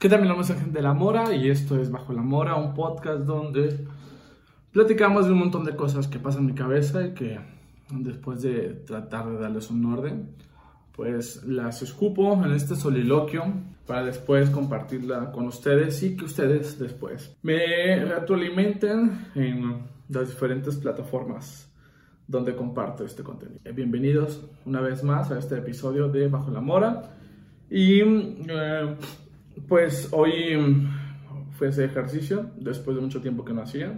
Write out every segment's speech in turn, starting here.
¿Qué tal? Mi nombre es Agente de la Mora y esto es Bajo la Mora, un podcast donde platicamos de un montón de cosas que pasan en mi cabeza y que después de tratar de darles un orden, pues las escupo en este soliloquio para después compartirla con ustedes y que ustedes después me retroalimenten en las diferentes plataformas donde comparto este contenido. Bienvenidos una vez más a este episodio de Bajo la Mora y... Eh, pues hoy mm, fue ese ejercicio después de mucho tiempo que no hacía.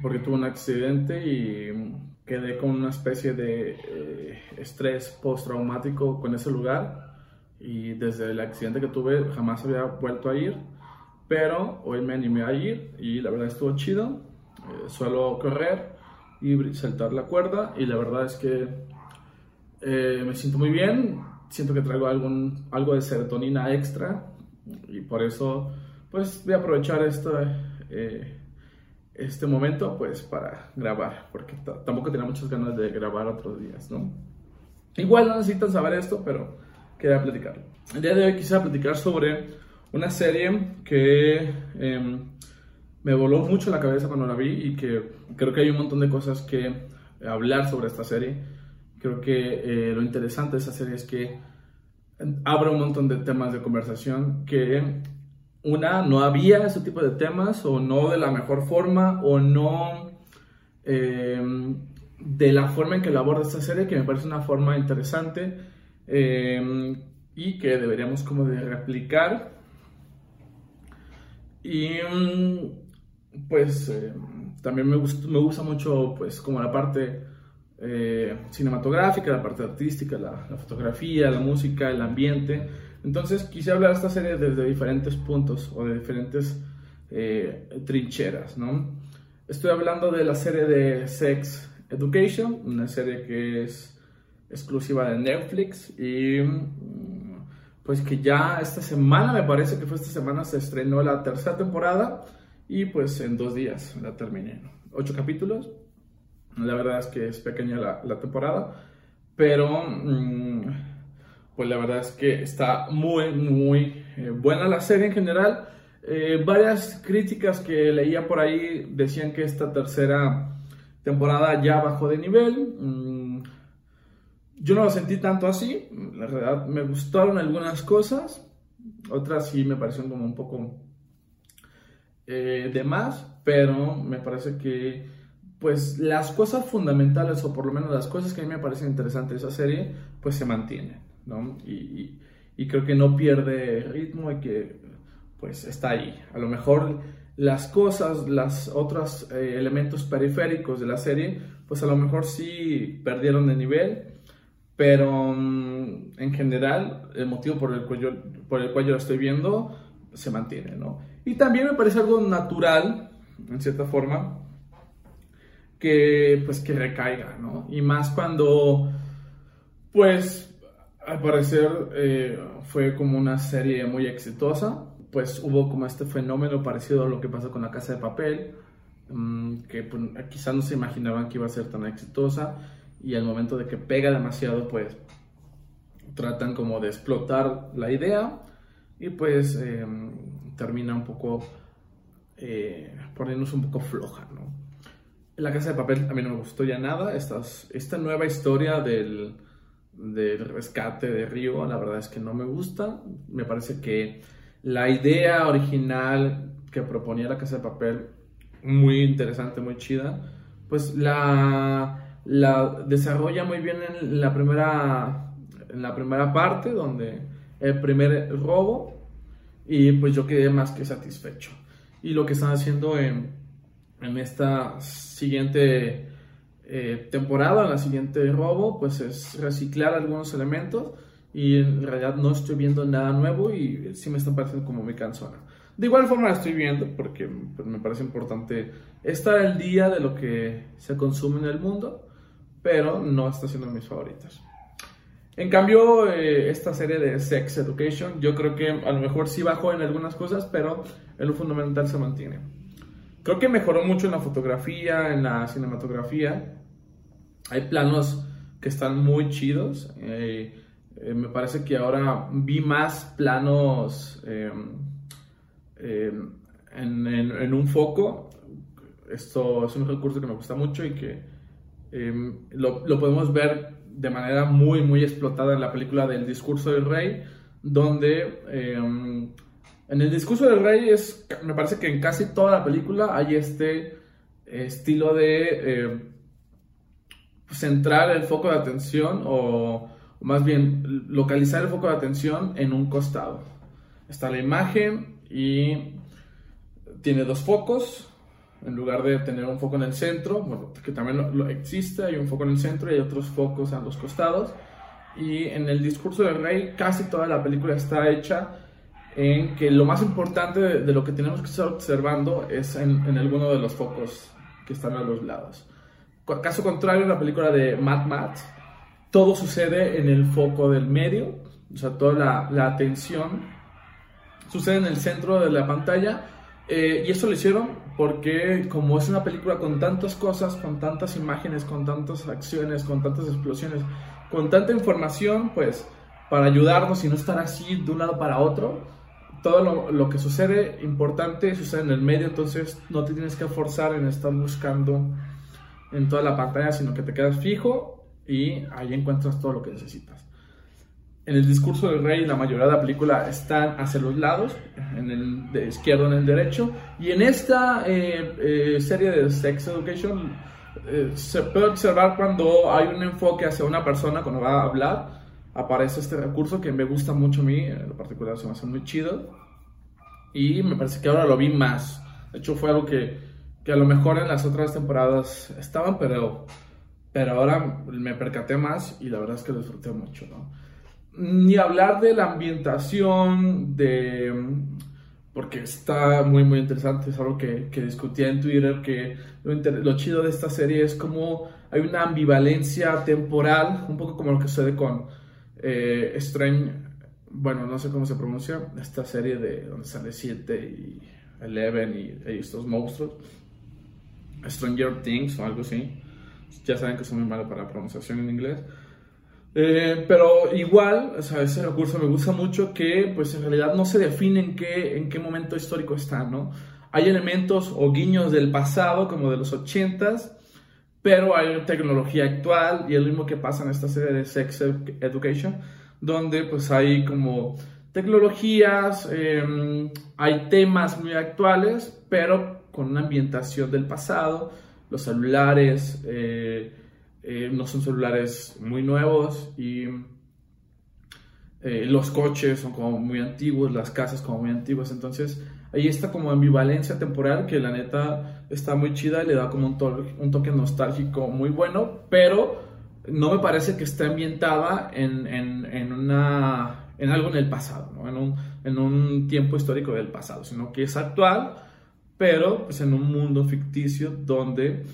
Porque tuve un accidente y mm, quedé con una especie de eh, estrés postraumático con ese lugar. Y desde el accidente que tuve jamás había vuelto a ir. Pero hoy me animé a ir y la verdad estuvo chido. Eh, suelo correr y saltar la cuerda y la verdad es que eh, me siento muy bien siento que traigo algún, algo de serotonina extra y por eso pues voy a aprovechar esto, eh, este momento pues para grabar, porque tampoco tenía muchas ganas de grabar otros días, ¿no? Igual no necesitan saber esto, pero quería platicarlo. El día de hoy quisiera platicar sobre una serie que em, me voló mucho la cabeza cuando la vi y que creo que hay un montón de cosas que hablar sobre esta serie Creo que eh, lo interesante de esa serie es que abre un montón de temas de conversación que una, no había ese tipo de temas o no de la mejor forma o no em, de la forma en que la aborda esta serie, que me parece una forma interesante em, y que deberíamos como de replicar. Y mm, pues em, también me, me gusta mucho pues como la parte eh, cinematográfica, la parte artística, la, fotografía, la música, el ambiente. Entonces quise hablar de esta serie desde diferentes puntos o de diferentes eh, trincheras, ¿no? Estoy hablando de la serie de Sex Education, una serie que es exclusiva de Netflix y mm, pues que ya esta semana, me parece que fue esta semana, se estrenó la tercera temporada y pues en dos días la terminé, Ocho capítulos, la verdad es que es pequeña la, temporada, pero mm, pues la verdad es que está muy, muy eh, buena la serie en general. Eh, varias críticas que leía por ahí decían que esta tercera temporada ya bajó de nivel. Mm, yo no lo sentí tanto así. La verdad me gustaron algunas cosas. Otras sí me parecieron como un poco eh, de más. Pero me parece que pues las cosas fundamentales, o por lo menos las cosas que a mí me parecen interesantes de esa serie, pues se mantienen, ¿no? Y, creo que no pierde ritmo y que pues está ahí. A lo mejor las cosas, los otros eh, elementos periféricos de la serie, pues a lo mejor sí perdieron de nivel, pero mm, en general el motivo por el, cual yo, por el cual yo lo estoy viendo se mantiene, ¿no? Y también me parece algo natural, en cierta forma, que pues que recaiga, ¿no? Y más cuando pues al parecer eh, fue como una serie muy exitosa, pues hubo como este fenómeno parecido a lo que pasó con la casa de papel, mm, que pues, quizás no se imaginaban que iba a ser tan exitosa y al momento de que pega demasiado pues tratan como de explotar la idea y pues em, termina un poco eh, poniéndose un poco floja, ¿no? La Casa de Papel a mí no me gustó ya nada. Esta, esta nueva historia del, del rescate de Río, la verdad es que no me gusta. Me parece que la idea original que proponía la Casa de Papel, muy interesante, muy chida, pues la, la desarrolla muy bien en la primera, en la primera parte, donde el primer robo, y pues yo quedé más que satisfecho. Y lo que están haciendo en en esta siguiente eh, temporada, en la siguiente robo, pues es reciclar algunos elementos y en realidad no estoy viendo nada nuevo y sí me está pareciendo como muy cansona. De igual forma la estoy viendo porque pues, me parece importante estar al día de lo que se consume en el mundo, pero no está siendo mis favoritas. En cambio, eh, esta serie de Sex Education, yo creo que a lo mejor sí bajó en algunas cosas, pero en lo fundamental se mantiene. Creo que mejoró mucho en la fotografía, en la cinematografía. Hay planos que están muy chidos. Eh, Eh, me parece que ahora vi más planos em, em, en, un foco. Esto es un recurso que me gusta mucho y que em, lo, lo, podemos ver de manera muy, muy explotada en la película del discurso del rey, donde en el discurso del rey es, me parece que en casi toda la película hay este estilo de centrar el foco de atención o, más bien localizar el foco de atención en un costado. Está la imagen y tiene dos focos en lugar de tener un foco en el centro, bueno, que también lo, existe, hay un foco en el centro y hay otros focos a los costados. Y en el discurso del rey casi toda la película está hecha en que lo más importante de, lo que tenemos que estar observando es en, alguno de los focos que están a los lados. Caso contrario, en la película de Mad Max, todo sucede en el foco del medio, o sea, toda la, la atención sucede en el centro de la pantalla. Eh, y eso lo hicieron porque como es una película con tantas cosas, con tantas imágenes, con tantas acciones, con tantas explosiones, con tanta información, pues para ayudarnos y no estar así de un lado para otro, todo lo, lo, que sucede importante sucede en el medio, entonces no te tienes que forzar en estar buscando en toda la pantalla, sino que te quedas fijo y ahí encuentras todo lo que necesitas. En el discurso del rey, la mayoría de la película están hacia los lados, en el de izquierdo en el derecho, y en esta eh, eh, serie de Sex Education eh, se puede observar cuando hay un enfoque hacia una persona cuando va a hablar, aparece este recurso que me gusta mucho a mí, en lo particular se me hace muy chido, y me parece que ahora lo vi más. De hecho, fue algo que que a lo mejor en las otras temporadas estaban, pero, pero ahora me percaté más y la verdad es que lo disfruté mucho, ¿no? Ni hablar de la ambientación, de... porque está muy, muy interesante, es algo que, que discutía en Twitter, que lo, chido de esta serie es como hay una ambivalencia temporal, un poco como lo que sucede con eh, Strange, bueno, no sé cómo se pronuncia, esta serie de donde sale 7 y Eleven y, y estos monstruos Stranger Things o algo así. Ya saben que soy muy malo para la pronunciación en inglés. Eh, pero igual, o sea, ese recurso me gusta mucho que pues en realidad no se define en qué, en qué momento histórico está, ¿no? Hay elementos o guiños del pasado, como de los 80s, pero hay tecnología actual y es lo mismo que pasa en esta serie de Sex Education, donde pues hay como tecnologías, em, hay temas muy actuales, pero con una ambientación del pasado. Los celulares eh, eh, no son celulares muy nuevos y eh, los coches son como muy antiguos, las casas como muy antiguas. Entonces ahí está como ambivalencia temporal que la neta está muy chida y le da como un, toque nostálgico muy bueno, pero no me parece que esté ambientada en, en, en, una, en algo en el pasado, ¿no? en, un, en un tiempo histórico del pasado, sino que es actual pero pues en un mundo ficticio donde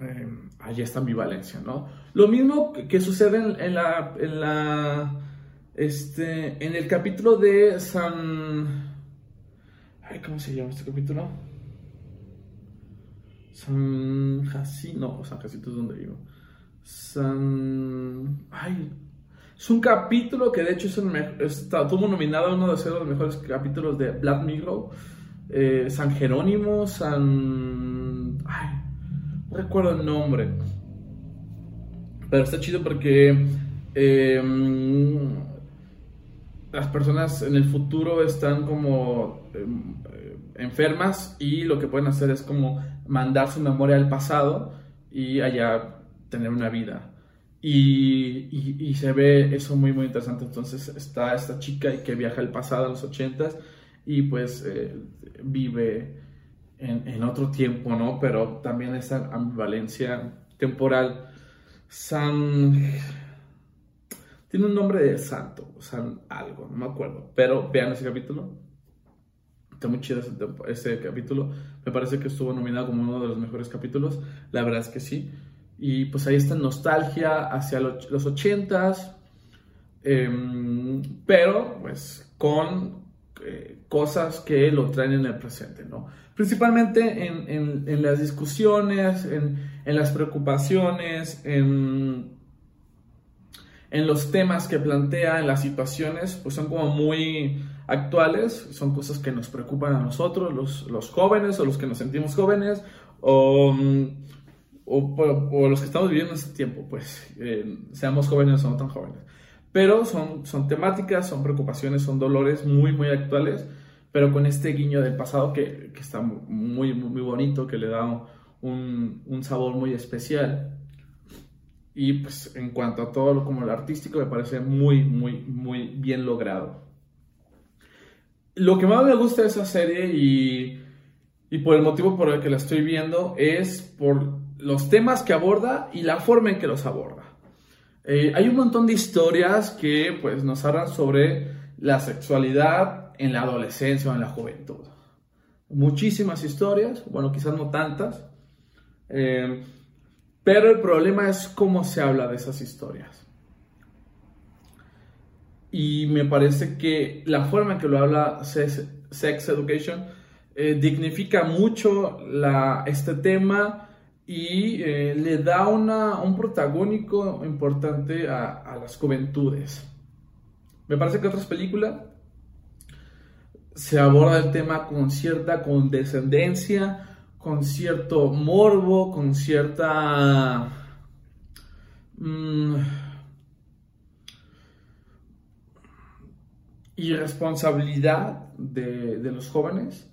eh, hay esta ambivalencia, ¿no? Lo mismo que, sucede en, la, en la, este, en el capítulo de San, ay, ¿cómo se llama este capítulo? San Jacinto, no, San Jacinto es donde vivo. San, ay, es un capítulo que de hecho es el está, tuvo nominado uno de los mejores capítulos de Black Mirror eh, San Jerónimo, San... Ay, no recuerdo el nombre. Pero está chido porque em, las personas en el futuro están como em, enfermas y lo que pueden hacer es como mandar su memoria al pasado y allá tener una vida. Y, se ve eso muy muy interesante. Entonces está esta chica que viaja al pasado a los ochentas y pues eh, vive en, otro tiempo, ¿no? Pero también esa ambivalencia temporal. San... Tiene un nombre de santo, San algo, no me acuerdo. Pero vean ese capítulo. Está muy chido ese, capítulo. Me parece que estuvo nominado como uno de los mejores capítulos. La verdad es que sí. Y pues ahí está nostalgia hacia los ochentas. Em, pero pues con eh, cosas que lo traen en el presente, ¿no? Principalmente en, en, las discusiones, en, en, las preocupaciones, en, en los temas que plantea, en las situaciones, pues son como muy actuales, son cosas que nos preocupan a nosotros, los, los jóvenes o los que nos sentimos jóvenes, o, o, los que estamos viviendo en este tiempo, pues eh, seamos jóvenes o no tan jóvenes. Pero son, son temáticas, son preocupaciones, son dolores muy, muy actuales, pero con este guiño del pasado que, que está muy, muy bonito, que le da un, un sabor muy especial. Y pues en cuanto a todo lo como lo artístico me parece muy, muy, muy bien logrado. Lo que más me gusta de esa serie y, y por el motivo por el que la estoy viendo es por los temas que aborda y la forma en que los aborda. Eh, hay un montón de historias que pues nos hablan sobre la sexualidad en la adolescencia o en la juventud. Muchísimas historias, bueno, quizás no tantas, eh, pero el problema es cómo se habla de esas historias. Y me parece que la forma en que lo habla Sex, Education eh, dignifica mucho este tema y eh, le da una, un protagónico importante a, a, las juventudes. Me parece que otras películas se aborda el tema con cierta condescendencia, con cierto morbo, con cierta... Mm, irresponsabilidad de, de, los jóvenes,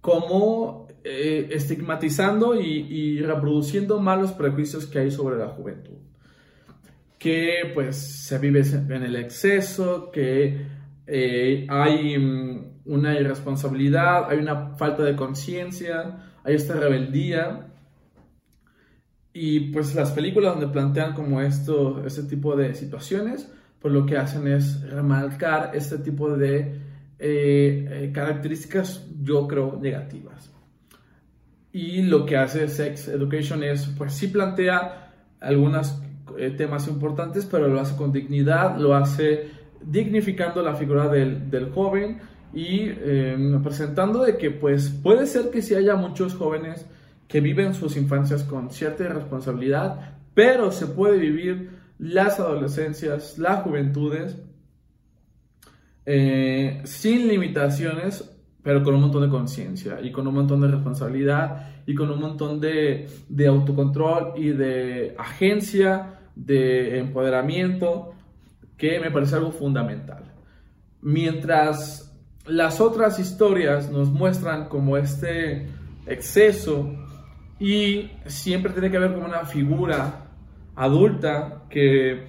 como eh, estigmatizando y, reproduciendo malos prejuicios que hay sobre la juventud. Que pues se vive en el exceso, que eh, hay mm, una irresponsabilidad, hay una falta de conciencia, hay esta rebeldía. Y pues las películas donde plantean como esto, este tipo de situaciones, pues lo que hacen es remarcar este tipo de eh, eh, características, yo creo, negativas. Y lo que hace Sex Education es, pues sí plantea algunos eh, temas importantes, pero lo hace con dignidad, lo hace dignificando la figura del, del joven y em, presentando de que pues puede ser que sí haya muchos jóvenes que viven sus infancias con cierta irresponsabilidad, pero se puede vivir las adolescencias, las juventudes eh, sin limitaciones, pero con un montón de conciencia y con un montón de responsabilidad y con un montón de, de autocontrol y de agencia, de empoderamiento, que me parece algo fundamental. Mientras las otras historias nos muestran como este exceso y siempre tiene que haber como una figura adulta que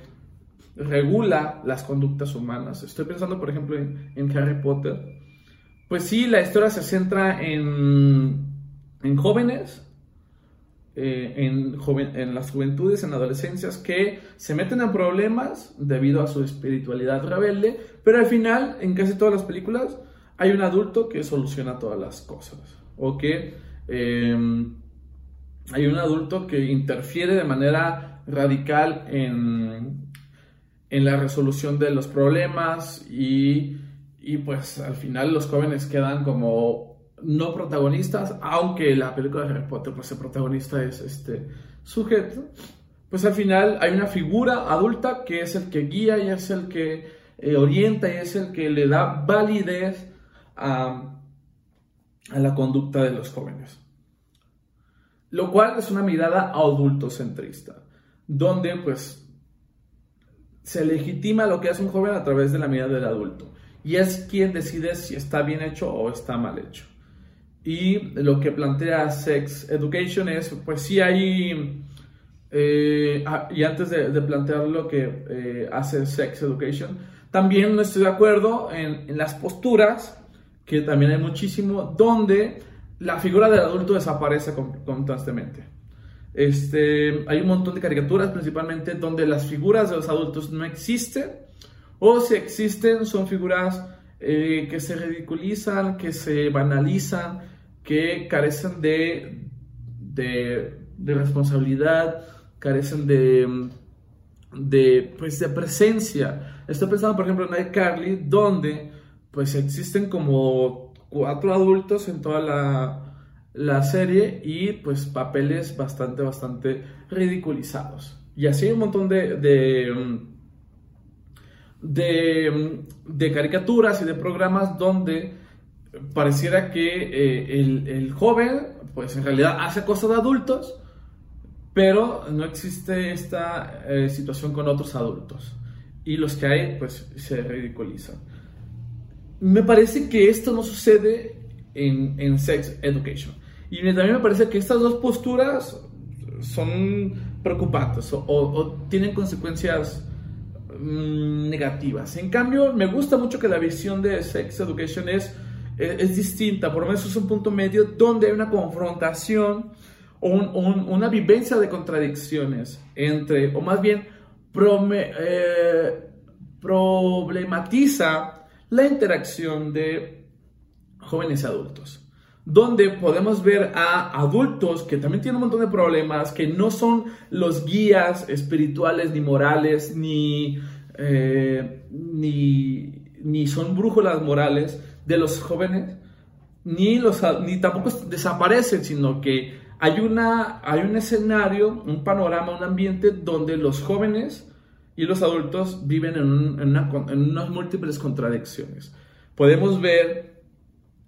regula las conductas humanas. Estoy pensando, por ejemplo, en, Harry Potter. Pues sí, la historia se centra en, en jóvenes, eh, en, en las juventudes, en adolescencias, que se meten en problemas debido a su espiritualidad rebelde, pero al final, en casi todas las películas, hay un adulto que soluciona todas las cosas o que em, hay un adulto que interfiere de manera radical en, en la resolución de los problemas y, y, pues al final los jóvenes quedan como no protagonistas, aunque la película de Harry Potter pues el protagonista es este sujeto, pues al final hay una figura adulta que es el que guía y es el que eh, orienta y es el que le da validez a, la conducta de los jóvenes. Lo cual es una mirada adultocentrista, donde pues se legitima lo que hace un joven a través de la mirada del adulto. Y es quien decide si está bien hecho o está mal hecho. Y lo que plantea Sex Education es, pues sí hay, eh, ah, y antes de, plantear lo que eh, hace Sex Education, también no estoy de acuerdo en, en las posturas que también hay muchísimo, donde la figura del adulto desaparece constantemente. Este, hay un montón de caricaturas principalmente donde las figuras de los adultos no existen o si existen son figuras eh, que se ridiculizan, que se banalizan, que carecen de, de, responsabilidad, carecen de, de, pues, de presencia. Estoy pensando por ejemplo en iCarly donde pues existen como cuatro adultos en toda la, serie y pues papeles bastante, bastante ridiculizados. Y así hay un montón de, de, de caricaturas y de programas donde pareciera que eh, el, el, joven, pues en realidad hace cosas de adultos, pero no existe esta eh, situación con otros adultos. Y los que hay, pues se ridiculizan. Me parece que esto no sucede en, Sex Education. Y también me parece que estas dos posturas son preocupantes o, o tienen consecuencias mm, negativas. En cambio, me gusta mucho que la visión de Sex Education es es, distinta, por lo menos es un punto medio donde hay una confrontación o una vivencia de contradicciones entre, o más bien eh, problematiza la interacción de jóvenes adultos donde podemos ver a adultos que también tienen un montón de problemas, que no son los guías espirituales, ni morales, ni, eh, ni, ni son brújulas morales, de los jóvenes, ni, los, ni tampoco desaparecen, sino que hay, una, hay un escenario, un panorama, un ambiente donde los jóvenes y los adultos viven en, en, unas múltiples contradicciones. Podemos ver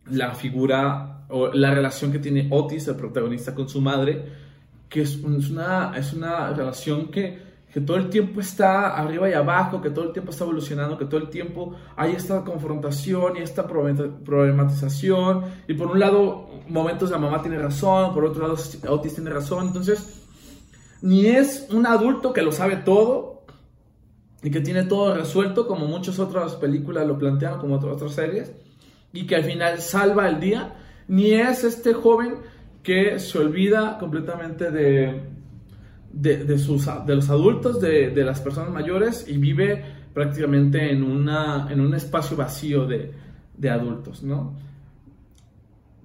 la figura o la relación que tiene Otis, el protagonista, con su madre, que es, una, es una relación que que todo el tiempo está arriba y abajo, que todo el tiempo está evolucionando, que todo el tiempo hay esta confrontación y esta problematización. Y por un lado, momentos la mamá tiene razón, por otro lado, Otis tiene razón. Entonces, ni es un adulto que lo sabe todo y que tiene todo resuelto, como muchas otras películas lo plantean, como otras series, y que al final salva el día, ni es este joven que se olvida completamente de, de, sus, de los adultos, de, de, las personas mayores y vive prácticamente en, una, en un espacio vacío de, de adultos, ¿no?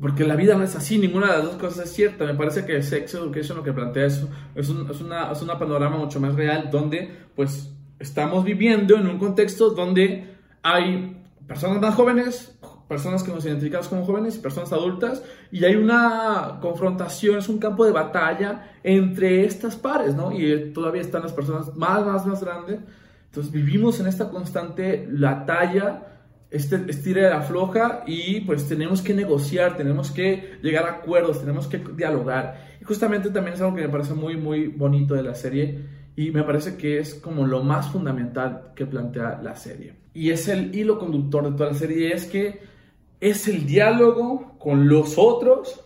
Porque la vida no es así, ninguna de las dos cosas es cierta. Me parece que Sex Education lo que plantea es, es, un, es, una, es panorama mucho más real donde pues estamos viviendo en un contexto donde hay personas más jóvenes, personas que nos identificamos como jóvenes y personas adultas, y hay una confrontación, es un campo de batalla entre estas pares, ¿no? Y todavía están las personas más, más, más grandes. Entonces vivimos en esta constante batalla, este estira de la floja, y pues tenemos que negociar, tenemos que llegar a acuerdos, tenemos que dialogar. Y justamente también es algo que me parece muy, muy bonito de la serie, y me parece que es como lo más fundamental que plantea la serie. Y es el hilo conductor de toda la serie, es que es el diálogo con los otros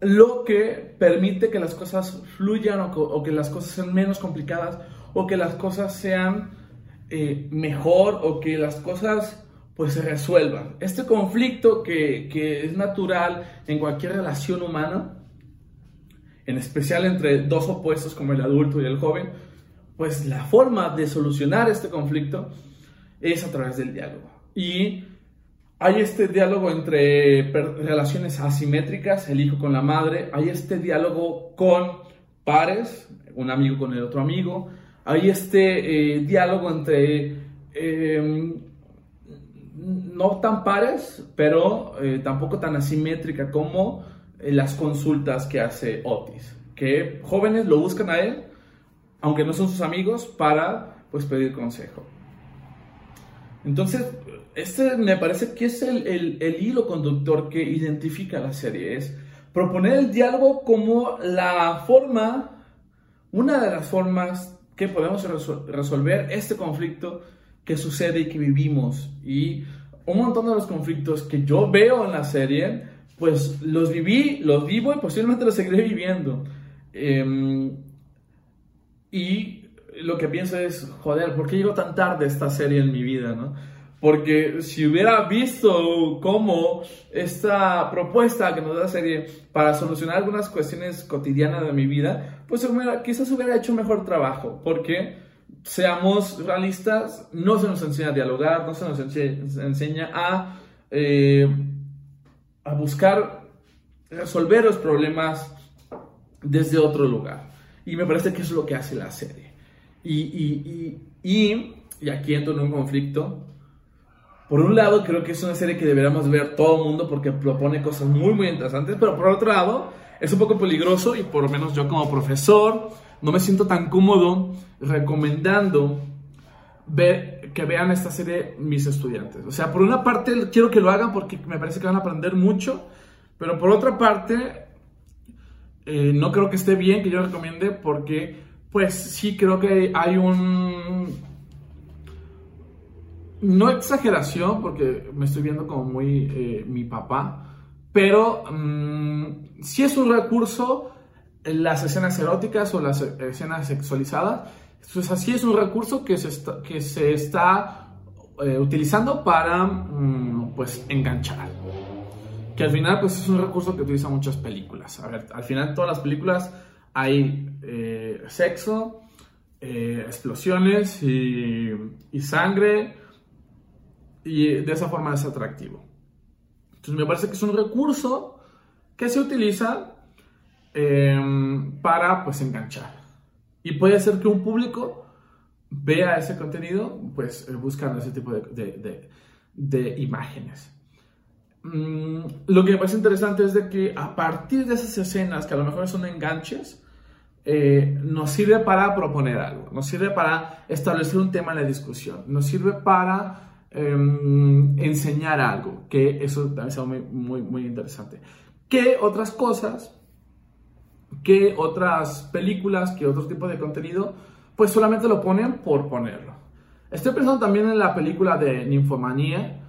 lo que permite que las cosas fluyan o, que las cosas sean menos complicadas o que las cosas sean eh, mejor o que las cosas pues se resuelvan. Este conflicto que, que es natural en cualquier relación humana, en especial entre dos opuestos como el adulto y el joven, pues la forma de solucionar este conflicto es a través del diálogo. Y hay este diálogo entre relaciones asimétricas, el hijo con la madre, hay este diálogo con pares, un amigo con el otro amigo, hay este eh, diálogo entre em, no tan pares, pero eh, tampoco tan asimétrica como eh, las consultas que hace Otis, que jóvenes lo buscan a él, aunque no son sus amigos, para pues pedir consejo. Entonces, este me parece que es el, el, hilo conductor que identifica la serie, es proponer el diálogo como la forma, una de las formas que podemos resolver este conflicto que sucede y que vivimos. Y un montón de los conflictos que yo veo en la serie, pues los viví, los vivo y posiblemente los seguiré viviendo. Em, y lo que pienso es, joder, ¿por qué llegó tan tarde esta serie en mi vida? ¿no? Porque si hubiera visto cómo esta propuesta que nos da la serie para solucionar algunas cuestiones cotidianas de mi vida, pues quizás hubiera hecho mejor trabajo. Porque, seamos realistas, no se nos enseña a dialogar, no se nos enseña a, eh, a buscar resolver los problemas desde otro lugar. Y me parece que es lo que hace la serie. Y, y, y, y aquí entro en un conflicto por un lado, creo que es una serie que deberíamos ver todo el mundo porque propone cosas muy, muy interesantes, pero por otro lado, es un poco peligroso y por lo menos yo como profesor no me siento tan cómodo recomendando ver, que vean esta serie mis estudiantes. O sea, por una parte quiero que lo hagan porque me parece que van a aprender mucho, pero por otra parte eh, no creo que esté bien que yo recomiende porque pues sí creo que hay un... No exageración, porque me estoy viendo como muy eh, mi papá, pero mm, sí es un recurso las escenas eróticas o las escenas sexualizadas. Pues así es un recurso que se está, que se está eh, utilizando para mm, pues enganchar. Que al final pues es un recurso que utilizan muchas películas. A ver, al final todas las películas hay eh, sexo, eh, explosiones y, y sangre y de esa forma es atractivo. Entonces me parece que es un recurso que se utiliza Em, para pues enganchar. Y puede ser que un público vea ese contenido pues eh, buscando ese tipo de, de, imágenes. Mm, lo que me parece interesante es de que a partir de esas escenas, que a lo mejor son enganches, eh, nos sirve para proponer algo, nos sirve para establecer un tema en la discusión, nos sirve para em, enseñar algo, que eso también es muy, muy, muy interesante. ¿Qué otras cosas que otras películas, que otro tipo de contenido, pues solamente lo ponen por ponerlo. Estoy pensando también en la película de Ninfomanía,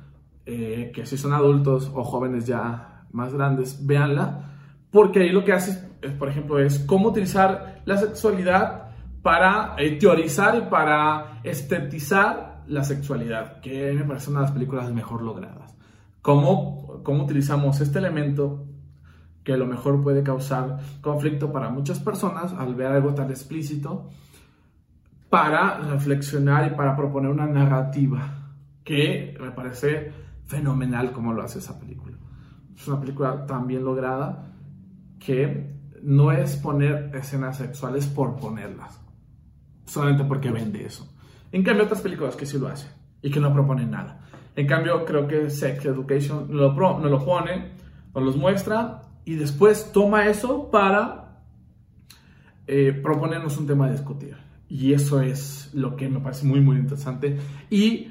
eh, que si son adultos o jóvenes ya más grandes, véanla, porque ahí lo que hace, por ejemplo, es cómo utilizar la sexualidad para eh, teorizar y para estetizar la sexualidad, que me parece una de las películas mejor logradas. Cómo, cómo utilizamos este elemento que a lo mejor puede causar conflicto para muchas personas al ver algo tan explícito, para reflexionar y para proponer una narrativa que me parece fenomenal como lo hace esa película. Es una película tan bien lograda que no es poner escenas sexuales por ponerlas, solamente porque vende eso. En cambio, otras películas que sí lo hacen y que no proponen nada. En cambio, creo que Sex Education lo, no lo pone, no los muestra y después toma eso para eh, proponernos un tema a discutir. Y eso es lo que me parece muy, muy interesante. Y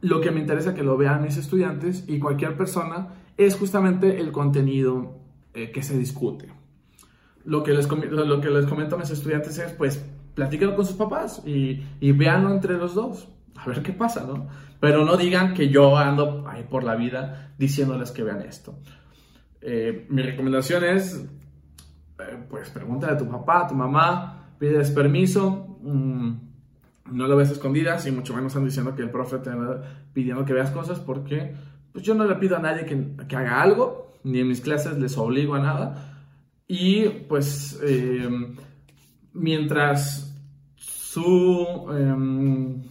lo que me interesa que lo vean mis estudiantes y cualquier persona es justamente el contenido eh, que se discute. Lo que, les, lo que les comento a mis estudiantes es, pues, platíquenlo con sus papás y, y entre los dos. A ver qué pasa, ¿no? Pero no digan que yo ando ahí por la vida diciéndoles que vean esto. Eh, mi recomendación es, eh, pues pregúntale a tu papá, a tu mamá, pides permiso, mm, no lo ves escondidas y mucho menos están diciendo que el profe te pidiendo que veas cosas porque pues yo no le pido a nadie que, haga algo, ni en mis clases les obligo a nada. Y pues em, mientras su... Em,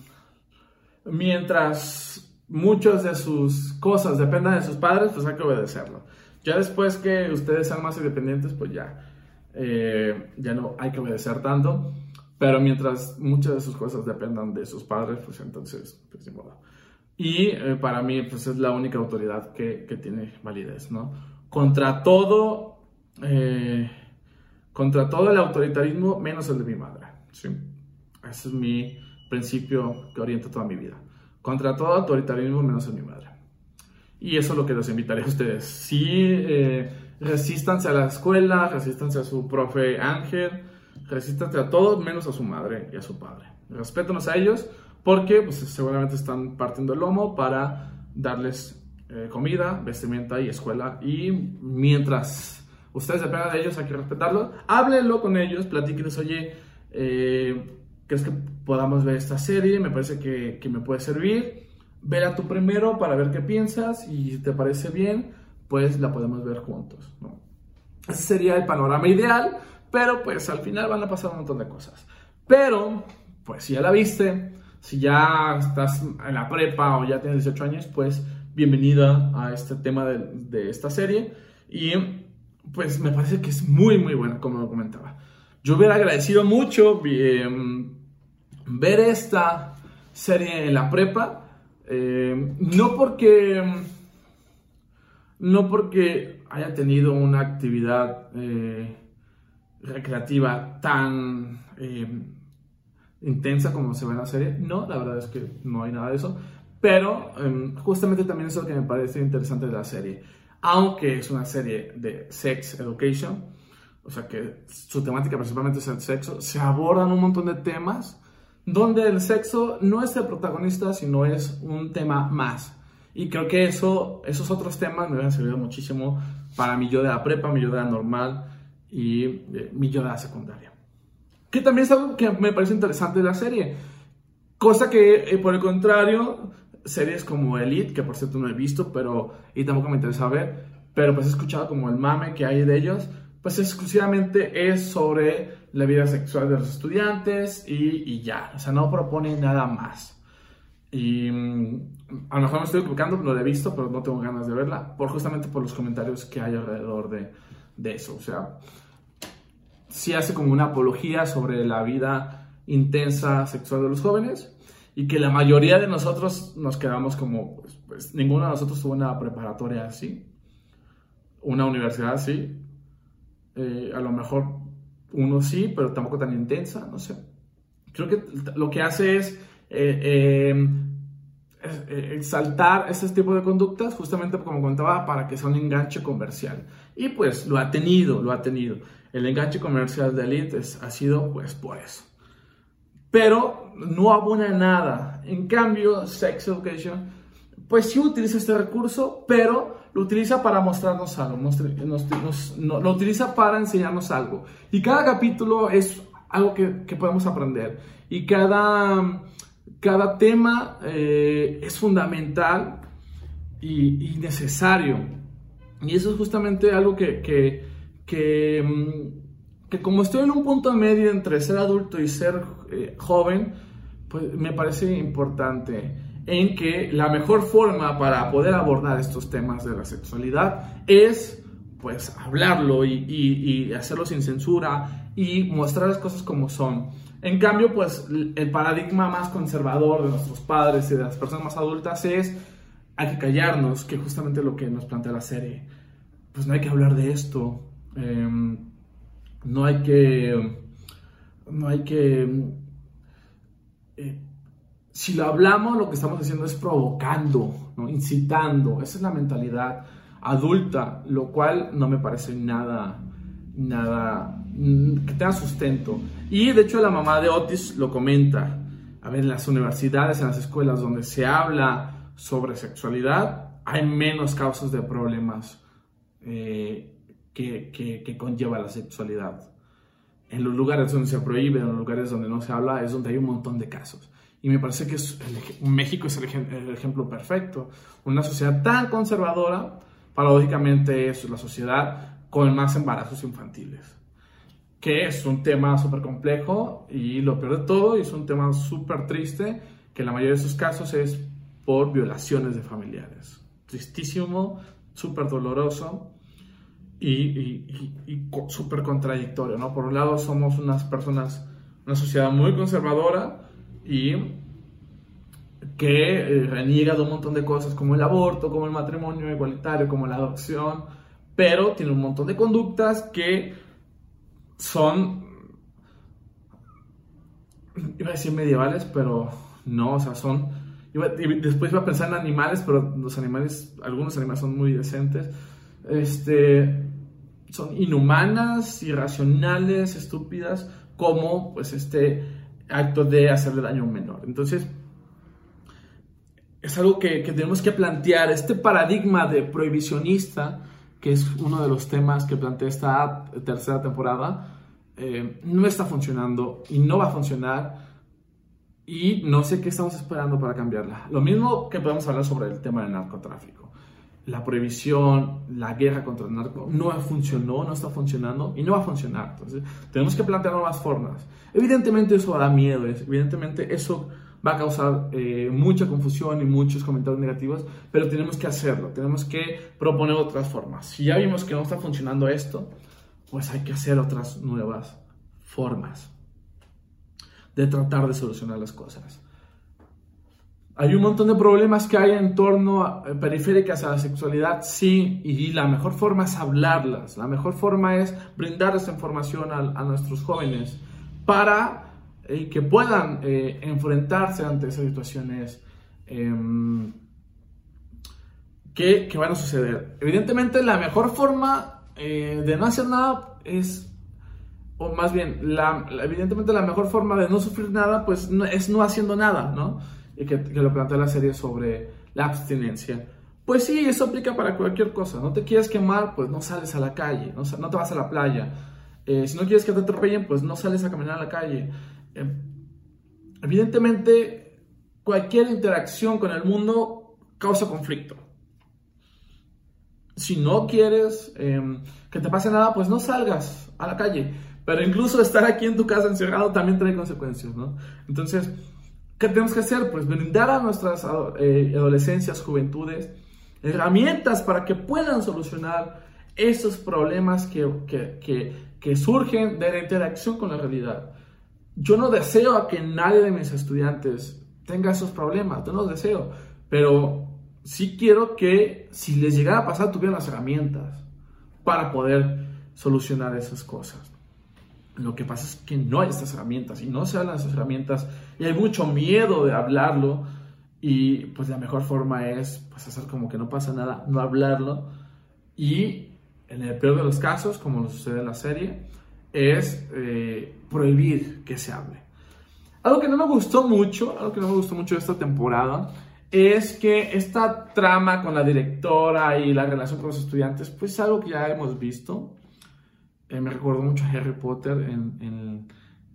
mientras muchas de sus cosas dependan de sus padres, pues hay que obedecerlo. Ya después que ustedes sean más independientes, pues ya, eh, ya no hay que obedecer tanto. Pero mientras muchas de sus cosas dependan de sus padres, pues entonces, pues de modo. Y eh, para mí, pues es la única autoridad que, que tiene validez, ¿no? Contra todo, eh, contra todo el autoritarismo, menos el de mi madre, ¿sí? Ese es mi principio que orienta toda mi vida. Contra todo autoritarismo, menos el de mi madre. Y eso es lo que los invitaré a ustedes. Sí, eh, resístanse a la escuela, resístanse a su profe Ángel, resístanse a todos menos a su madre y a su padre. Respétanos a ellos porque pues, seguramente están partiendo el lomo para darles eh, comida, vestimenta y escuela. Y mientras ustedes dependan de ellos, hay que respetarlos. Háblenlo con ellos, platíquenles, oye, eh, ¿crees que podamos ver esta serie? Me parece que, que me puede servir a tú primero para ver qué piensas y si te parece bien, pues la podemos ver juntos. ¿no? Ese sería el panorama ideal, pero pues al final van a pasar un montón de cosas. Pero, pues si ya la viste, si ya estás en la prepa o ya tienes 18 años, pues bienvenida a este tema de, de esta serie. Y pues me parece que es muy, muy buena, como lo comentaba. Yo hubiera agradecido mucho eh, ver esta serie en la prepa eh, no porque. No porque haya tenido una actividad eh, recreativa tan. Eh, intensa como se ve en la serie. No, la verdad es que no hay nada de eso. Pero em, justamente también es lo que me parece interesante de la serie. Aunque es una serie de sex education, o sea que su temática principalmente es el sexo, se abordan un montón de temas donde el sexo no es el protagonista, sino es un tema más. Y creo que eso, esos otros temas me han servido muchísimo para mi yo de la prepa, mi yo de la normal y eh, mi yo de la secundaria. Que también es algo que me parece interesante de la serie. Cosa que, eh, por el contrario, series como Elite, que por cierto no he visto, pero y tampoco me interesa ver, pero pues he escuchado como el mame que hay de ellos, pues exclusivamente es sobre la vida sexual de los estudiantes y, y ya, o sea, no propone nada más. Y mm, a lo mejor me estoy equivocando, no la he visto, pero no tengo ganas de verla, por justamente por los comentarios que hay alrededor de, de eso. O sea, sí hace como una apología sobre la vida intensa sexual de los jóvenes y que la mayoría de nosotros nos quedamos como, pues, pues ninguno de nosotros tuvo una preparatoria así, una universidad así, eh, a lo mejor uno sí, pero tampoco tan intensa, no sé. Creo que lo que hace es eh, eh, exaltar ese tipo de conductas, justamente como contaba, para que sea un enganche comercial. Y pues lo ha tenido, lo ha tenido. El enganche comercial de Elite ha sido pues por eso. Pero no abona nada. En cambio, Sex Education, pues sí utiliza este recurso, pero lo utiliza para mostrarnos algo, lo utiliza para enseñarnos algo. Y cada capítulo es algo que, podemos aprender. Y cada, cada tema eh, es fundamental y, necesario. Y eso es justamente algo que, que, que, mm, que, como estoy en un punto medio entre ser adulto y ser eh, joven, pues me parece importante en que la mejor forma para poder abordar estos temas de la sexualidad es pues hablarlo y, hacerlo sin censura y mostrar las cosas como son. En cambio, pues el paradigma más conservador de nuestros padres y de las personas más adultas es hay que callarnos, que justamente lo que nos plantea la serie. Pues no hay que hablar de esto, em, no hay que, no hay que eh, si lo hablamos, lo que estamos haciendo es provocando, incitando. Esa es la mentalidad adulta, lo cual no me parece nada, nada mm, que tenga sustento. Y de hecho la mamá de Otis lo comenta. A ver, en las universidades, en las escuelas donde se habla sobre sexualidad, hay menos causas de problemas eh, que, conlleva la sexualidad. En los lugares donde se prohíbe, en los lugares donde no se habla, es donde hay un montón de casos. Y me parece que México es el, ejemplo perfecto. Una sociedad tan conservadora, paradójicamente es la sociedad con más embarazos infantiles. Que es un tema súper complejo y lo peor de todo, es un tema súper triste, que la mayoría de sus casos es por violaciones de familiares. Tristísimo, súper doloroso y, súper contradictorio, ¿no? Por un lado somos unas personas, una sociedad muy conservadora, y que eh, reniega de un montón de cosas como el aborto, como el matrimonio igualitario, como la adopción, pero tiene un montón de conductas que son, iba a decir medievales, pero no, o sea, son, después iba a pensar en animales, pero los animales, algunos animales son muy decentes, este, son inhumanas, irracionales, estúpidas, como pues este acto de hacerle daño a un menor. Entonces, es algo que, tenemos que plantear. Este paradigma de prohibicionista, que es uno de los temas que plantea esta tercera temporada, eh, no está funcionando y no va a funcionar. Y no sé qué estamos esperando para cambiarla. Lo mismo que podemos hablar sobre el tema del narcotráfico la prohibición, la guerra contra el narco no funcionó, no está funcionando y no va a funcionar. Entonces, tenemos que plantear nuevas formas. Evidentemente eso da miedo, evidentemente eso va a causar eh, mucha confusión y muchos comentarios negativos, pero tenemos que hacerlo, tenemos que proponer otras formas. Si ya vimos que no está funcionando esto, pues hay que hacer otras nuevas formas de tratar de solucionar las cosas. Hay un montón de problemas que hay en torno a, eh, periféricas a la sexualidad, sí, y la mejor forma es hablarlas, la mejor forma es brindar esa información a, nuestros jóvenes para y que puedan eh, enfrentarse ante esas situaciones em, que, que, van a suceder. Evidentemente, la mejor forma eh, de no hacer nada es, o más bien, la, evidentemente la mejor forma de no sufrir nada, pues es no haciendo nada, ¿no? Que, que lo plantea la serie sobre la abstinencia. Pues sí, eso aplica para cualquier cosa. No te quieres quemar, pues no sales a la calle, no, no te vas a la playa. Eh, si no quieres que te atropellen, pues no sales a caminar a la calle. Eh, evidentemente, cualquier interacción con el mundo causa conflicto. Si no quieres em, que te pase nada, pues no salgas a la calle. Pero incluso estar aquí en tu casa encerrado también trae consecuencias, ¿no? Entonces, ¿qué tenemos que hacer? Pues brindar a nuestras eh, adolescencias, juventudes, herramientas para que puedan solucionar esos problemas que, que, que, surgen de la interacción con la realidad. Yo no deseo a que nadie de mis estudiantes tenga esos problemas, yo no deseo, pero sí quiero que si les llegara a pasar tuvieran las herramientas para poder solucionar esas cosas. Lo que pasa es que no hay estas herramientas y no se hablan de esas herramientas y hay mucho miedo de hablarlo y pues la mejor forma es pues hacer como que no pasa nada, no hablarlo y en el peor de los casos, como sucede en la serie, es eh, prohibir que se hable. Algo que no me gustó mucho, algo que no me gustó mucho de esta temporada, es que esta trama con la directora y la relación con los estudiantes, pues es algo que ya hemos visto. Eh, me recuerdo mucho a Harry Potter en, en,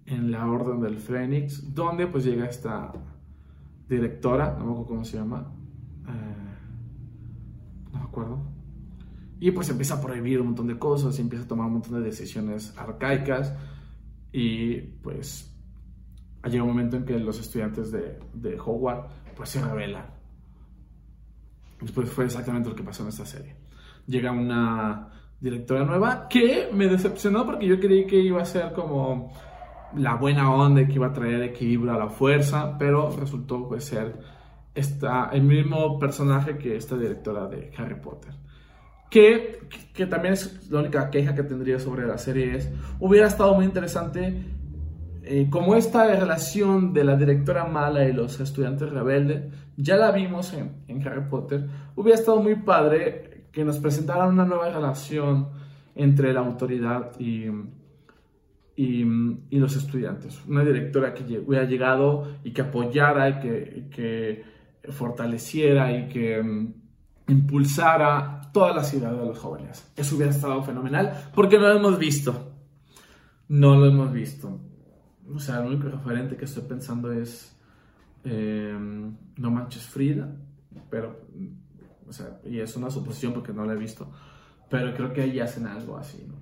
en, la Orden del Fénix, donde pues llega esta directora, no me acuerdo cómo se llama, eh, no me acuerdo, y pues empieza a prohibir un montón de cosas y empieza a tomar un montón de decisiones arcaicas. Y pues llega un momento en que los estudiantes de, de Hogwarts pues se rebelan. Después fue exactamente lo que pasó en esta serie. Llega una directora nueva que me decepcionó porque yo creí que iba a ser como la buena onda que iba a traer equilibrio a la fuerza, pero resultó pues, ser el mismo personaje que esta directora de Harry Potter. Que, que también es la única queja que tendría sobre la serie es, hubiera estado muy interesante eh, como esta relación de la directora mala y los estudiantes rebeldes, ya la vimos en, en, Harry Potter, hubiera estado muy padre que nos presentaran una nueva relación entre la autoridad y, y, los estudiantes. Una directora que hubiera llegado y que apoyara y que, que fortaleciera y que mm, impulsara toda la ciudad de los jóvenes. Eso hubiera estado fenomenal porque no lo hemos visto. No lo hemos visto. O sea, el único referente que estoy pensando es eh, No Manches Frida, pero, o sea, y es una suposición porque no la he visto, pero creo que ahí hacen algo así, ¿no?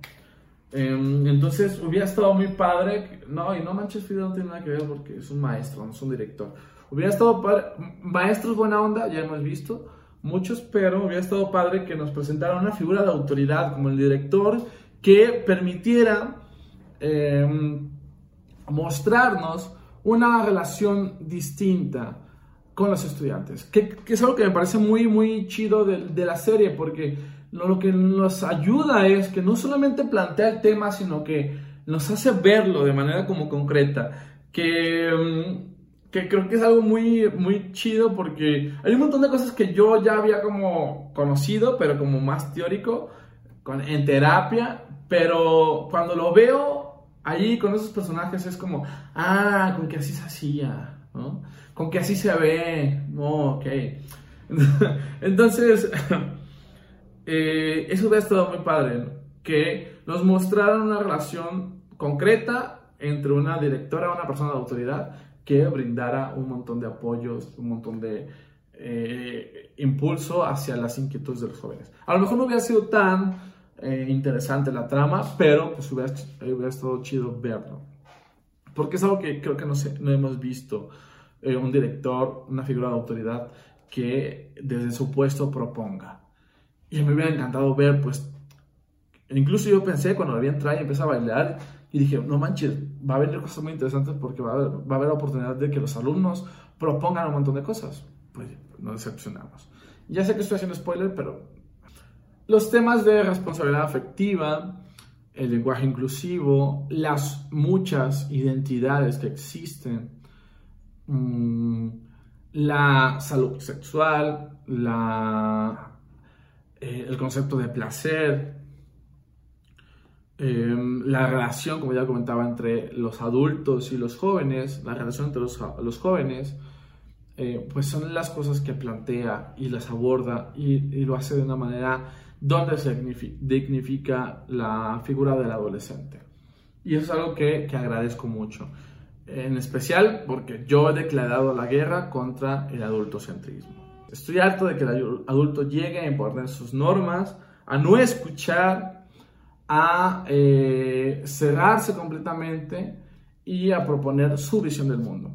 Em, entonces hubiera estado muy padre, no, y No Manches Frida no tiene nada que ver porque es un maestro, no es un director. Hubiera estado padre, maestros buena onda, ya hemos visto, muchos, pero hubiera estado padre que nos presentara una figura de autoridad como el director que permitiera em, mostrarnos una relación distinta con los estudiantes, que, es algo que me parece muy, muy chido de, la serie, porque lo, que nos ayuda es que no solamente plantea el tema, sino que nos hace verlo de manera como concreta, que... Em, que creo que es algo muy, muy chido porque hay un montón de cosas que yo ya había como conocido, pero como más teórico, con, en terapia, pero cuando lo veo ahí con esos personajes es como, ah, con que así se hacía, Con que así se ve, oh, ok. Entonces, eh, eso hubiera estado muy padre, que nos mostraran una relación concreta entre una directora, una persona de autoridad, que brindara un montón de apoyos, un montón de eh, impulso hacia las inquietudes de los jóvenes. A lo mejor no hubiera sido tan eh, interesante la trama, pero pues hubiera, hubiera, estado chido verlo. Porque es algo que creo que no, sé, no hemos visto. Eh, un director, una figura de autoridad que desde su puesto proponga. Y me hubiera encantado ver, pues, incluso yo pensé cuando la vi entrar y empecé a bailar, y dije, no manches, va a haber cosas muy interesantes porque va a haber, va a haber oportunidad de que los alumnos propongan un montón de cosas. Pues nos decepcionamos. Ya sé que estoy haciendo spoiler, pero los temas de responsabilidad afectiva, el lenguaje inclusivo, las muchas identidades que existen, mm, la salud sexual, la, eh, el concepto de placer, em, la relación, como ya comentaba, entre los adultos y los jóvenes, la relación entre los, los jóvenes, eh, pues son las cosas que plantea y las aborda y, lo hace de una manera donde se dignifica la figura del adolescente. Y eso es algo que, que agradezco mucho. En especial porque yo he declarado la guerra contra el adultocentrismo. Estoy harto de que el adulto llegue a imponer sus normas, a no escuchar, a eh, cerrarse completamente y a proponer su visión del mundo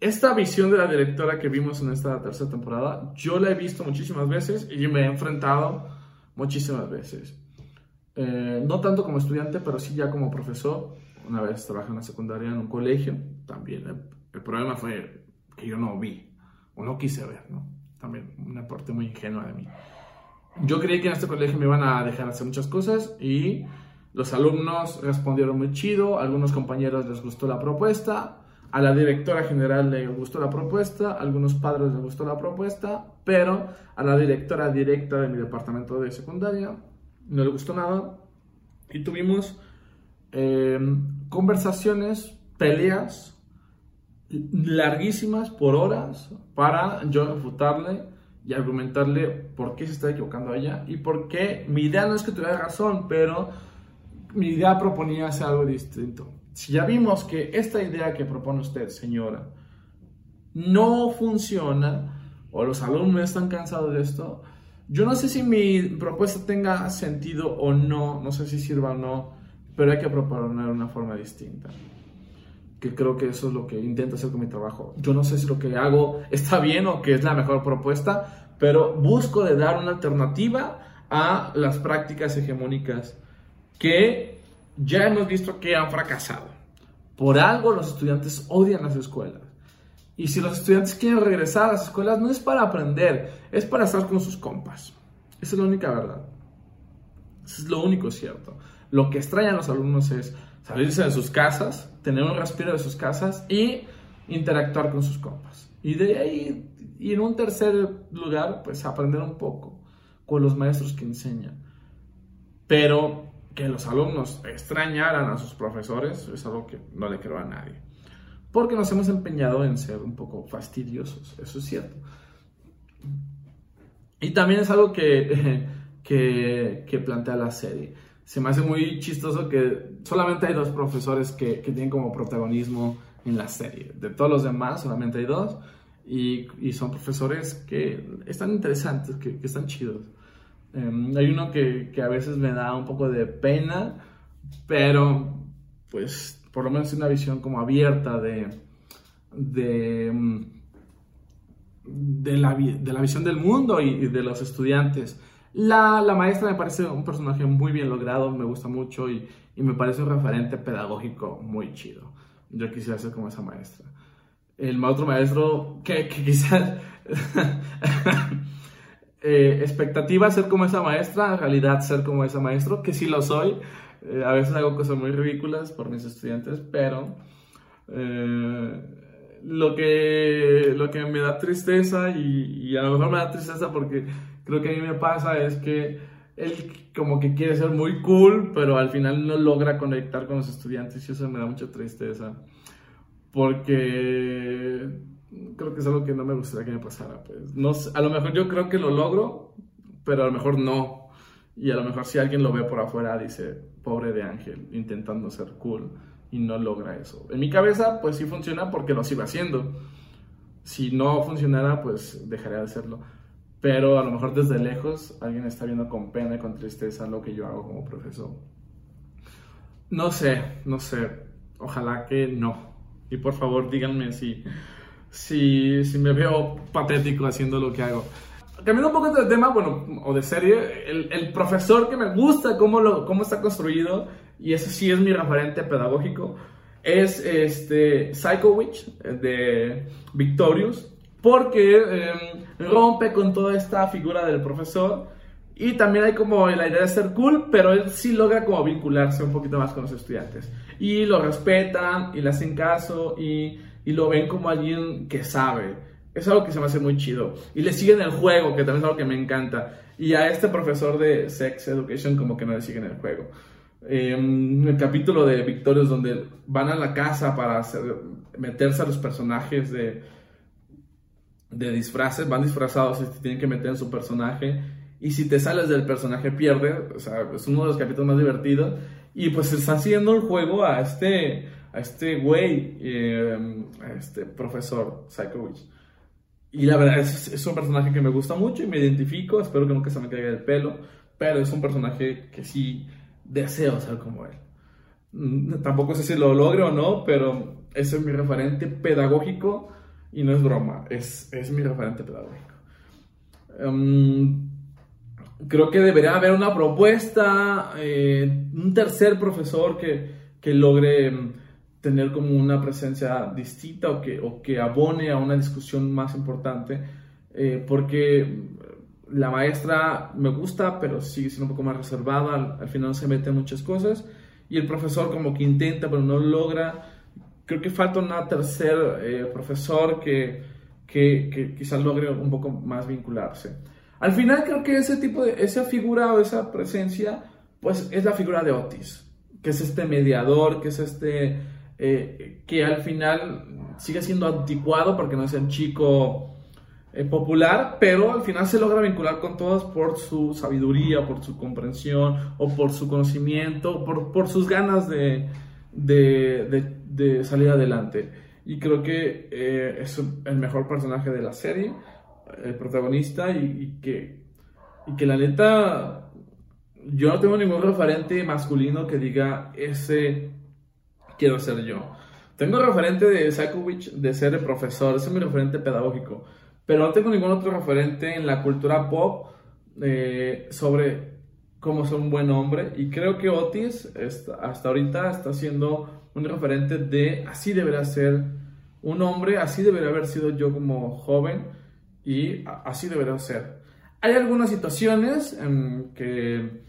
esta visión de la directora que vimos en esta tercera temporada, yo la he visto muchísimas veces y me he enfrentado muchísimas veces. Eh, no tanto como estudiante, pero sí ya como profesor. Una vez trabajé en la secundaria en un colegio, también el, problema fue que yo no vi o no quise ver, ¿no? También una parte muy ingenua de mí. Yo creí que en este colegio me iban a dejar hacer muchas cosas y los alumnos respondieron muy chido, a algunos compañeros les gustó la propuesta, a la directora general le gustó la propuesta, a algunos padres les gustó la propuesta, pero a la directora directa de mi departamento de secundaria no le gustó nada. Y tuvimos eh, conversaciones, peleas larguísimas por horas para yo refutarle y argumentarle por qué se está equivocando ella y por qué mi idea no es que tuviera razón, pero mi idea proponía hacer algo distinto. Si ya vimos que esta idea que propone usted, señora, no funciona, o los alumnos están cansados de esto, yo no sé si mi propuesta tenga sentido o no, no sé si sirva o no, pero hay que proponer una forma distinta. Que creo que eso es lo que intento hacer con mi trabajo. Yo no sé si lo que hago está bien o que es la mejor propuesta, pero busco de dar una alternativa a las prácticas hegemónicas que ya hemos visto que han fracasado. Por algo los estudiantes odian las escuelas. Y si los estudiantes quieren regresar a las escuelas, no es para aprender, es para estar con sus compas. Esa es la única verdad. Eso es lo único cierto. Lo que extrañan los alumnos es salirse de sus casas, tener un respiro de sus casas y interactuar con sus compas. Y de ahí, y en un tercer lugar, pues aprender un poco con los maestros que enseñan. Pero que los alumnos extrañaran a sus profesores es algo que no le creo a nadie. Porque nos hemos empeñado en ser un poco fastidiosos, eso es cierto. Y también es algo que, que, plantea la serie. Se me hace muy chistoso que solamente hay dos profesores que, que, tienen como protagonismo en la serie. De todos los demás, solamente hay dos. Y, y son profesores que están interesantes, que, que están chidos. Em, hay uno que, que, a veces me da un poco de pena, pero pues por lo menos es una visión como abierta de, de, mm, de, la, de la, visión del mundo y, de los estudiantes. La, la, maestra me parece un personaje muy bien logrado, me gusta mucho y, y me parece un referente pedagógico muy chido. Yo quisiera ser como esa maestra. El otro maestro que, que quizás eh, expectativa ser como esa maestra, en realidad ser como esa maestro, que sí lo soy. Eh, a veces hago cosas muy ridículas por mis estudiantes, pero eh, lo, que, lo que me da tristeza, y, y, a lo mejor me da tristeza porque creo que a mí me pasa, es que él como que quiere ser muy cool, pero al final no logra conectar con los estudiantes y eso me da mucha tristeza. Porque creo que es algo que no me gustaría que me pasara. Pues. No, a lo mejor yo creo que lo logro, pero a lo mejor no. Y a lo mejor si alguien lo ve por afuera, dice, pobre de Ángel, intentando ser cool y no logra eso. En mi cabeza, pues sí funciona porque lo sigo haciendo. Si no funcionara, pues dejaría de hacerlo. Pero a lo mejor desde lejos alguien está viendo con pena y con tristeza lo que yo hago como profesor. No sé, no sé. Ojalá que no. Y por favor díganme si si, si me veo patético haciendo lo que hago. Cambiando un poco de tema, bueno, o de serie, el, el profesor que me gusta cómo, lo, cómo está construido, y ese sí es mi referente pedagógico, es este Psycho Witch de Victorious, porque em, rompe con toda esta figura del profesor Y también hay como la idea de ser cool, pero él sí logra como vincularse un poquito más con los estudiantes. Y lo respetan y le hacen caso y, y lo ven como alguien que sabe. Es algo que se me hace muy chido. Y le siguen el juego, que también es algo que me encanta. Y a este profesor de Sex Education como que no le siguen el juego. En el capítulo de Victorious donde van a la casa para meterse a los personajes de, de disfraces, van disfrazados y tienen que meter en su personaje. Y si te sales del personaje pierde, o sea, es uno de los capítulos más divertidos. Y pues está siguiendo el juego a este a este güey, eh, a este profesor Psychowitch. Y la verdad es, es, un personaje que me gusta mucho y me identifico, espero que nunca se me caiga el pelo, pero es un personaje que sí deseo ser como él. Mm, tampoco sé si lo logre o no, pero ese es mi referente pedagógico y no es broma, es, es mi referente pedagógico. Um, creo que debería haber una propuesta, eh, un tercer profesor que, que, logre mm, tener como una presencia distinta o que, o que abone a una discusión más importante, eh, porque la maestra me gusta, pero sigue siendo un poco más reservada, al, final se mete en muchas cosas, y el profesor como que intenta, pero no logra. Creo que falta un tercer eh, profesor que, que, que quizás logre un poco más vincularse. Al final creo que ese tipo de, esa figura o esa presencia, pues es la figura de Otis, que es este mediador, que es este, eh, que al final sigue siendo anticuado porque no es el chico eh, popular, pero al final se logra vincular con todos por su sabiduría, por su comprensión o por su conocimiento, por, por sus ganas de, de, de, salir adelante. Y creo que eh, es el mejor personaje de la serie el protagonista y, que, y que la neta, yo no tengo ningún referente masculino que diga, ese quiero ser yo. Tengo referente de Sakovic de ser el profesor, ese es mi referente pedagógico, pero no tengo ningún otro referente en la cultura pop eh, sobre cómo ser un buen hombre y creo que Otis hasta ahorita está siendo un referente de así debería ser un hombre, así debería haber sido yo como joven y así debería ser. Hay algunas situaciones que,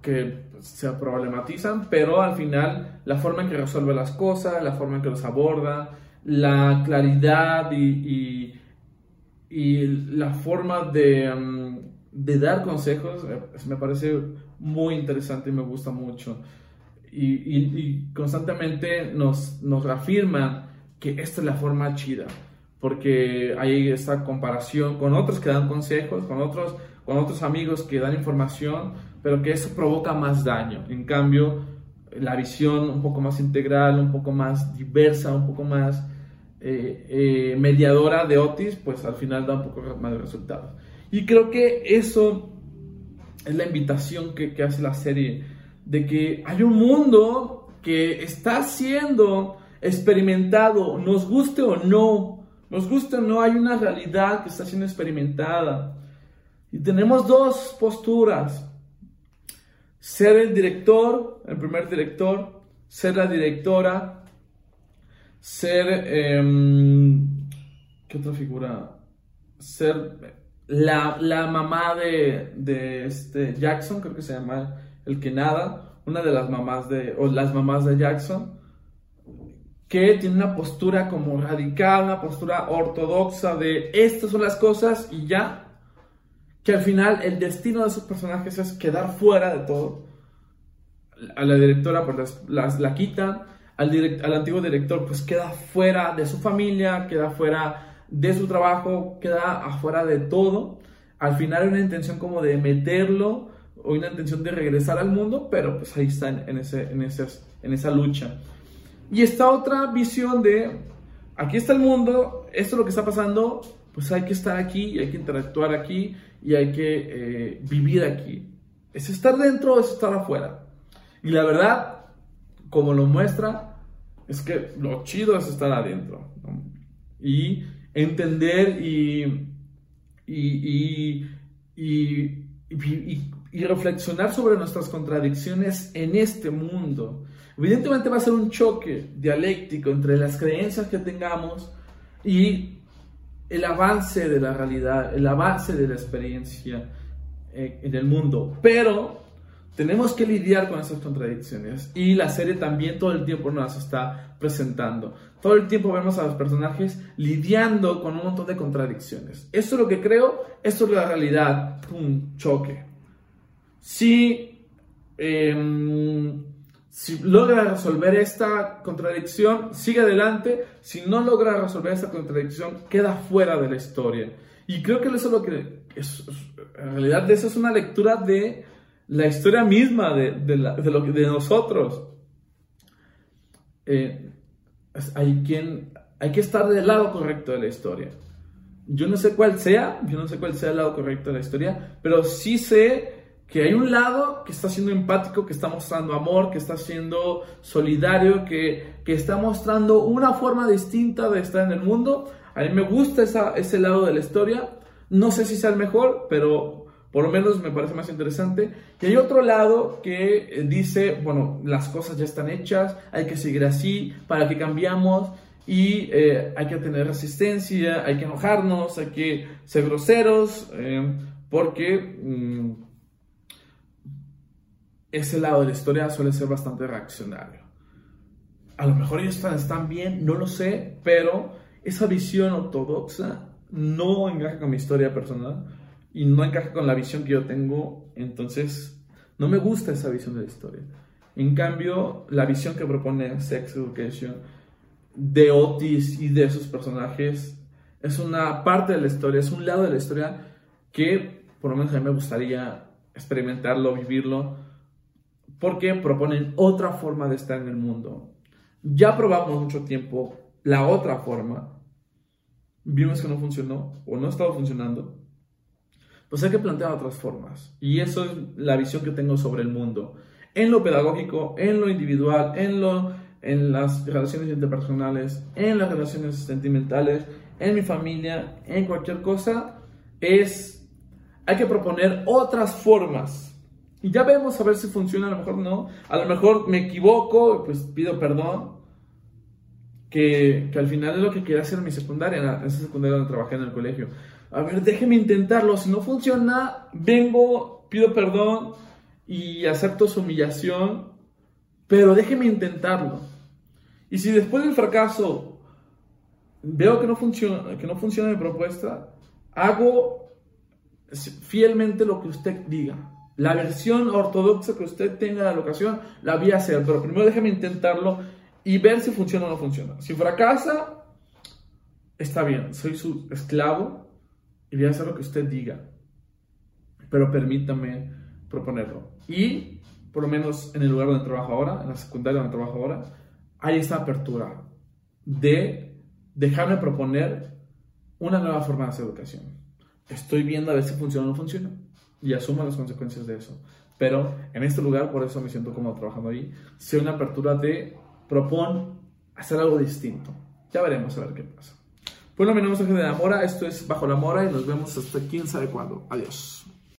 que se problematizan, pero al final la forma en que resuelve las cosas, la forma en que los aborda, la claridad y, y, la forma de, mm, de, dar consejos eh, me parece muy interesante y me gusta mucho. Y, constantemente nos, nos reafirman que esta es la forma chida porque hay esta comparación con otros que dan consejos, con otros, con otros amigos que dan información, pero que eso provoca más daño. En cambio, la visión un poco más integral, un poco más diversa, un poco más eh, eh, mediadora de Otis, pues al final da un poco más de resultados. Y creo que eso es la invitación que, hace la serie, de que hay un mundo que está siendo experimentado, nos guste o no, nos gusta o no, hay una realidad que está siendo experimentada. Y tenemos dos posturas. Ser el director, el primer director, ser la directora, ser... Em, ¿Qué otra figura? Ser la, la mamá de, de, este Jackson, creo que se llama el que nada, una de las mamás de, o las mamás de Jackson que tiene una postura como radical, una postura ortodoxa de estas son las cosas y ya, que al final el destino de esos personajes es quedar fuera de todo. A la directora pues las, la quitan, al, al antiguo director pues queda fuera de su familia, queda fuera de su trabajo, queda afuera de todo. Al final hay una intención como de meterlo o una intención de regresar al mundo, pero pues ahí está en, ese, en, en esa lucha. Y esta otra visión de, aquí está el mundo, esto es lo que está pasando, pues hay que estar aquí, y hay que interactuar aquí y hay que eh, vivir aquí. Es estar dentro, es estar afuera. Y la verdad, como lo muestra, es que lo chido es estar adentro. Y entender y, y, y, reflexionar sobre nuestras contradicciones en este mundo. Evidentemente va a ser un choque dialéctico entre las creencias que tengamos y el avance de la realidad, el avance de la experiencia eh, en el mundo, pero tenemos que lidiar con esas contradicciones y la serie también todo el tiempo nos está presentando. Todo el tiempo vemos a los personajes lidiando con un montón de contradicciones. Esto es lo que creo, esto es la realidad. Un choque. Si, em, si logra resolver esta contradicción, sigue adelante. Si no logra resolver esta contradicción, queda fuera de la historia. Y creo que eso es lo que... Es, en realidad, eso es una lectura de la historia misma de, de, lo, de nosotros. Eh, hay, quien, hay que estar del lado correcto de la historia. Yo no sé cuál sea, yo no sé cuál sea el lado correcto de la historia, pero sí sé que hay un lado que está siendo empático, que está mostrando amor, que está siendo solidario, que, que está mostrando una forma distinta de estar en el mundo. A mí me gusta esa, ese lado de la historia. No sé si sea el mejor, pero por lo menos me parece más interesante. Y hay otro lado que eh, dice, bueno, las cosas ya están hechas, hay que seguir así, para que cambiamos y eh, hay que tener resistencia, hay que enojarnos, hay que ser groseros, eh, porque mm, ese lado de la historia suele ser bastante reaccionario. A lo mejor ellos están, están bien, no lo sé, pero esa visión ortodoxa no encaja con mi historia personal y no encaja con la visión que yo tengo, entonces no me gusta esa visión de la historia. En cambio, la visión que propone Sex Education de Otis y de esos personajes es una parte de la historia, es un lado de la historia que por lo menos a mí me gustaría experimentarlo, vivirlo, porque proponen otra forma de estar en el mundo. Ya probamos mucho tiempo la otra forma, vimos que no funcionó o no estaba funcionando, pues hay que plantear otras formas. Y eso es la visión que tengo sobre el mundo. En lo pedagógico, en lo individual, en, lo, en las relaciones interpersonales, en las relaciones sentimentales, en mi familia, en cualquier cosa, es, hay que proponer otras formas. Y ya vemos a ver si funciona, a lo mejor no. A lo mejor me equivoco, pues pido perdón. Que, que al final es lo que quería hacer en mi secundaria, en esa secundaria donde trabajé en el colegio a ver, déjeme intentarlo, si no funciona, vengo, pido perdón y acepto su humillación, pero déjeme intentarlo. Y si después del fracaso veo que no funciona, que no funciona mi propuesta, hago fielmente lo que usted diga. La versión ortodoxa que usted tenga de la ocasión, la voy a hacer, pero primero déjeme intentarlo y ver si funciona o no funciona. Si fracasa, está bien, soy su esclavo, y voy a hacer lo que usted diga. Pero permítame proponerlo. Y, por lo menos en el lugar donde trabajo ahora, en la secundaria donde trabajo ahora, hay esta apertura de dejarme proponer una nueva forma de hacer educación. Estoy viendo a ver si funciona o no funciona y asumo las consecuencias de eso. Pero en este lugar, por eso me siento cómodo trabajando ahí, sea una apertura de propon hacer algo distinto. Ya veremos a ver qué pasa. Nombre es Ángel de la Mora, esto es Bajo la Mora y nos vemos hasta quién sabe cuándo. Adiós.